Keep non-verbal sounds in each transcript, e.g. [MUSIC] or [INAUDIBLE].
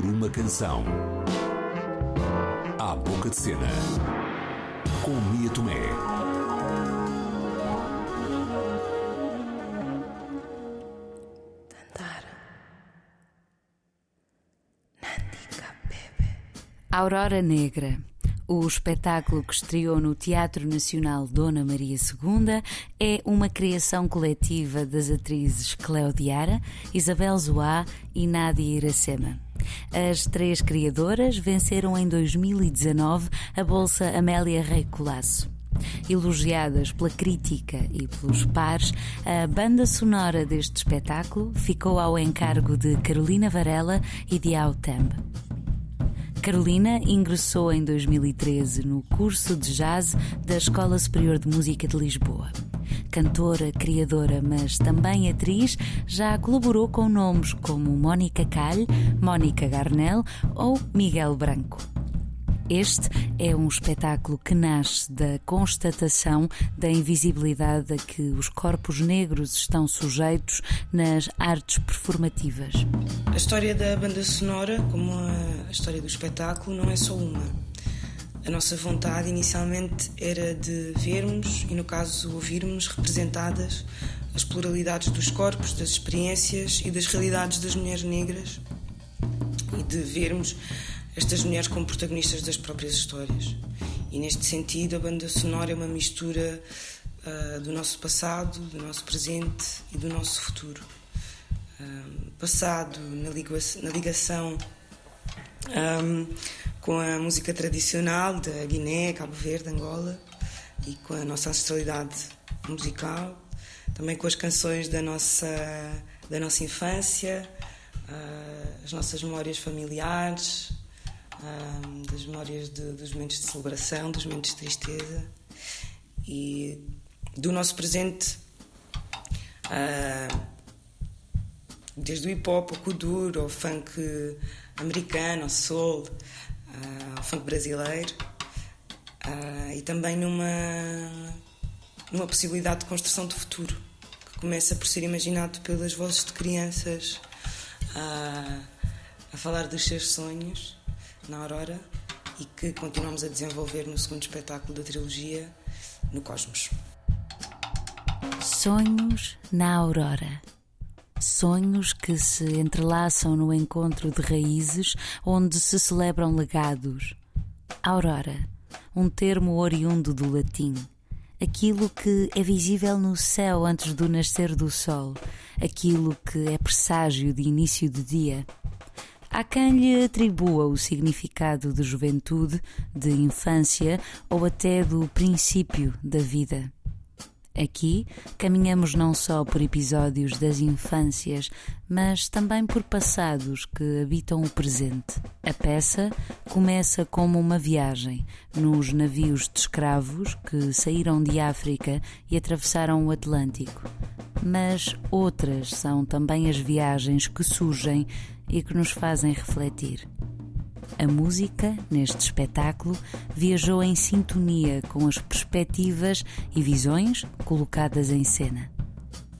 por uma canção. Há boca de cena. Com Mia Tomé. Aurora Negra. O espetáculo que estreou no Teatro Nacional Dona Maria II é uma criação coletiva das atrizes Cleodiara, Isabel Zoá e Nádia Iracema. As três criadoras venceram em 2019 a Bolsa Amélia Rei Colasso. Elogiadas pela crítica e pelos pares, a banda sonora deste espetáculo ficou ao encargo de Carolina Varela e de Autembe. Carolina ingressou em 2013 no curso de jazz da Escola Superior de Música de Lisboa. Cantora, criadora, mas também atriz, já colaborou com nomes como Mónica Calhe, Mónica Garnel ou Miguel Branco. Este é um espetáculo que nasce da constatação da invisibilidade a que os corpos negros estão sujeitos nas artes performativas. A história da banda sonora, como a história do espetáculo, não é só uma. A nossa vontade inicialmente era de vermos e, no caso, ouvirmos representadas as pluralidades dos corpos, das experiências e das realidades das mulheres negras e de vermos estas mulheres como protagonistas das próprias histórias. E neste sentido, a banda sonora é uma mistura uh, do nosso passado, do nosso presente e do nosso futuro. Uh, passado na, ligação, na ligação um, com a música tradicional da Guiné, Cabo Verde, Angola e com a nossa ancestralidade musical, também com as canções da nossa, da nossa infância, uh, as nossas memórias familiares, um, das memórias de, dos momentos de celebração, dos momentos de tristeza e do nosso presente, uh, desde o hip hop ao kuduro, ao funk americano, ao soul, uh, ao funk brasileiro uh, e também numa, numa possibilidade de construção do futuro que começa por ser imaginado pelas vozes de crianças a falar dos seus sonhos na Aurora e que continuamos a desenvolver no segundo espetáculo da trilogia, no Cosmos. Sonhos na Aurora. Sonhos que se entrelaçam no encontro de raízes onde se celebram legados. Aurora, um termo oriundo do latim. Aquilo que é visível no céu antes do nascer do sol, aquilo que é presságio de início de dia. Há quem lhe atribua o significado de juventude, de infância ou até do princípio da vida. Aqui caminhamos não só por episódios das infâncias, mas também por passados que habitam o presente. A peça começa como uma viagem nos navios de escravos que saíram de África e atravessaram o Atlântico. Mas outras são também as viagens que surgem e que nos fazem refletir. A música, neste espetáculo, viajou em sintonia com as perspectivas e visões colocadas em cena.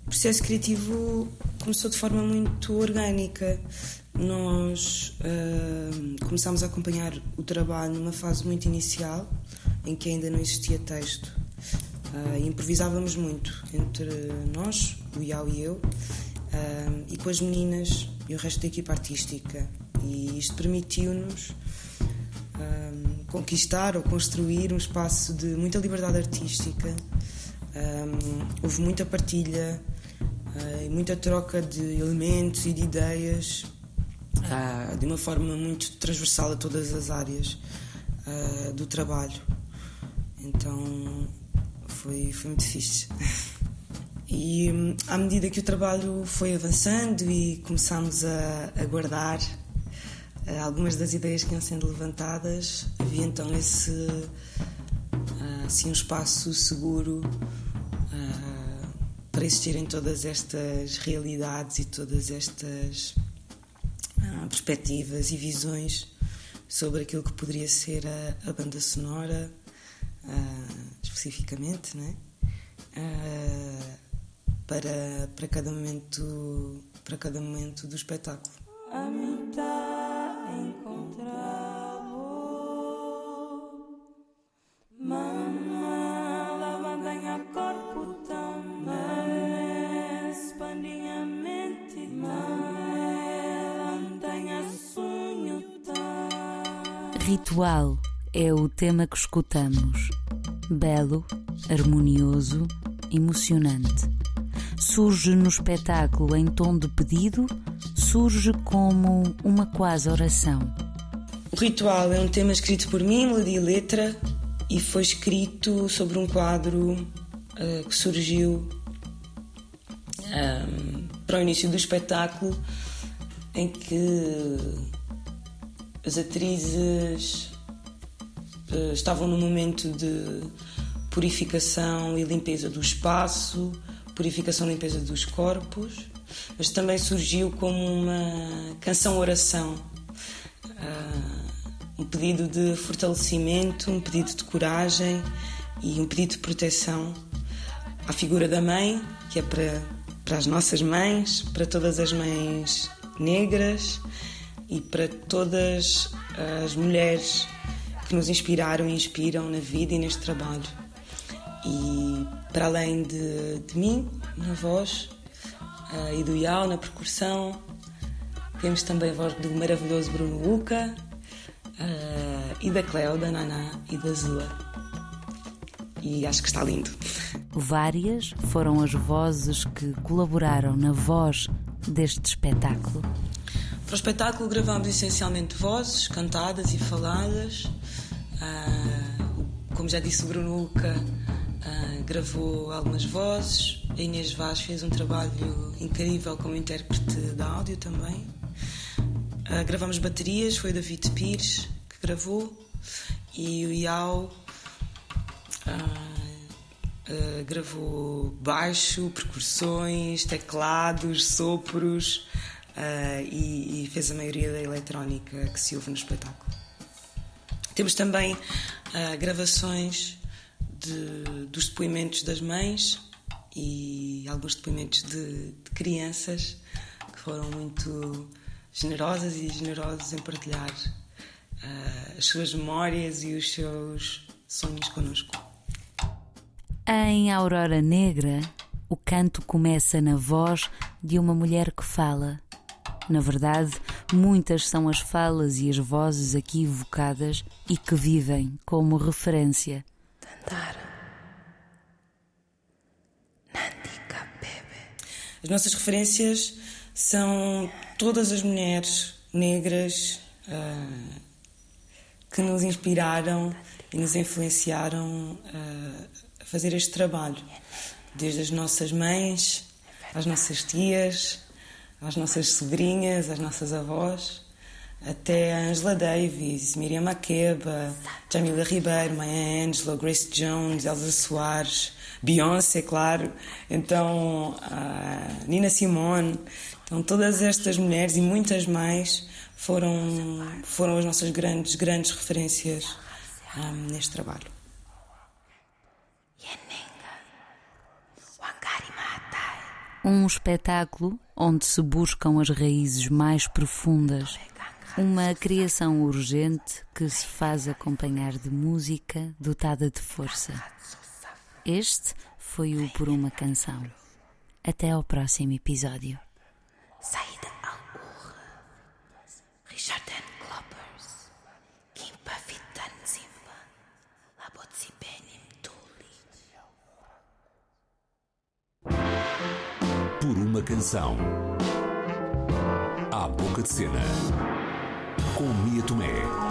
O processo criativo começou de forma muito orgânica. Nós uh, começámos a acompanhar o trabalho numa fase muito inicial, em que ainda não existia texto. Uh, improvisávamos muito entre nós, o Iau e eu, uh, e com as meninas e o resto da equipa artística. E isto permitiu-nos um, conquistar ou construir um espaço de muita liberdade artística. Um, houve muita partilha uh, e muita troca de elementos e de ideias uh, de uma forma muito transversal a todas as áreas uh, do trabalho. Então foi, foi muito fixe. [LAUGHS] E hum, à medida que o trabalho foi avançando e começámos a, a guardar algumas das ideias que iam sendo levantadas, havia então esse uh, assim, um espaço seguro uh, para existirem todas estas realidades e todas estas perspectivas e visões sobre aquilo que poderia ser a, a banda sonora, especificamente, não é? para, para, cada momento, para cada momento do espetáculo. Ritual é o tema que escutamos. Belo, harmonioso, emocionante. Surge no espetáculo em tom de pedido, surge como uma quase oração. O ritual é um tema escrito por mim, melodia e letra, e foi escrito sobre um quadro uh, que surgiu um, ehm, para o início do espetáculo, em que as atrizes uh, estavam num momento de purificação e limpeza do espaço, purificação e limpeza dos corpos, mas também surgiu como uma canção-oração. Uh, um pedido de fortalecimento, um pedido de coragem e um pedido de proteção à figura da mãe, que é para, para as nossas mães, para todas as mães negras e para todas as mulheres que nos inspiraram e inspiram na vida e neste trabalho. E para além de, de mim, na voz, uh, e do Iau na percussão, temos também a voz do maravilhoso Bruno Luca uh, e da Cleo, da Naná e da Zua. E acho que está lindo. Várias foram as vozes que colaboraram na voz deste espetáculo. Para o espetáculo gravámos essencialmente vozes cantadas e faladas. Uh, como já disse o Bruno Luca, uh, gravou algumas vozes. A Inês Vaz fez um trabalho incrível como intérprete de áudio também. Uh, gravamos baterias, foi o David Pires que gravou e o Iau gravou baixo, percussões, teclados, sopros e, e, fez a maioria da eletrónica que se ouve no espetáculo. Temos também gravações de, dos depoimentos das mães e alguns depoimentos de, de crianças que foram muito generosas e generosos em partilhar uh, as suas memórias e os seus sonhos connosco. Em Aurora Negra, o canto começa na voz de uma mulher que fala. Na verdade, muitas são as falas e as vozes aqui evocadas e que vivem como referência. As nossas referências são todas as mulheres negras uh, que nos inspiraram e nos influenciaram uh, a fazer este trabalho. Desde as nossas mães, às nossas tias, às nossas sobrinhas, às nossas avós, até a Angela Davis, Miriam Makeba, Jamila Ribeiro, Maya Angelou, Grace Jones, Elsa Soares, Beyoncé, claro, então Nina Simone. Então, todas estas mulheres e muitas mais foram, foram as nossas grandes, grandes referências um, neste trabalho. Um espetáculo onde se buscam as raízes mais profundas. Uma criação urgente que se faz acompanhar de música dotada de força. Este foi o Por uma Canção. Até ao próximo episódio. Saída Por uma canção. À boca de cena. Com Mia Tomé.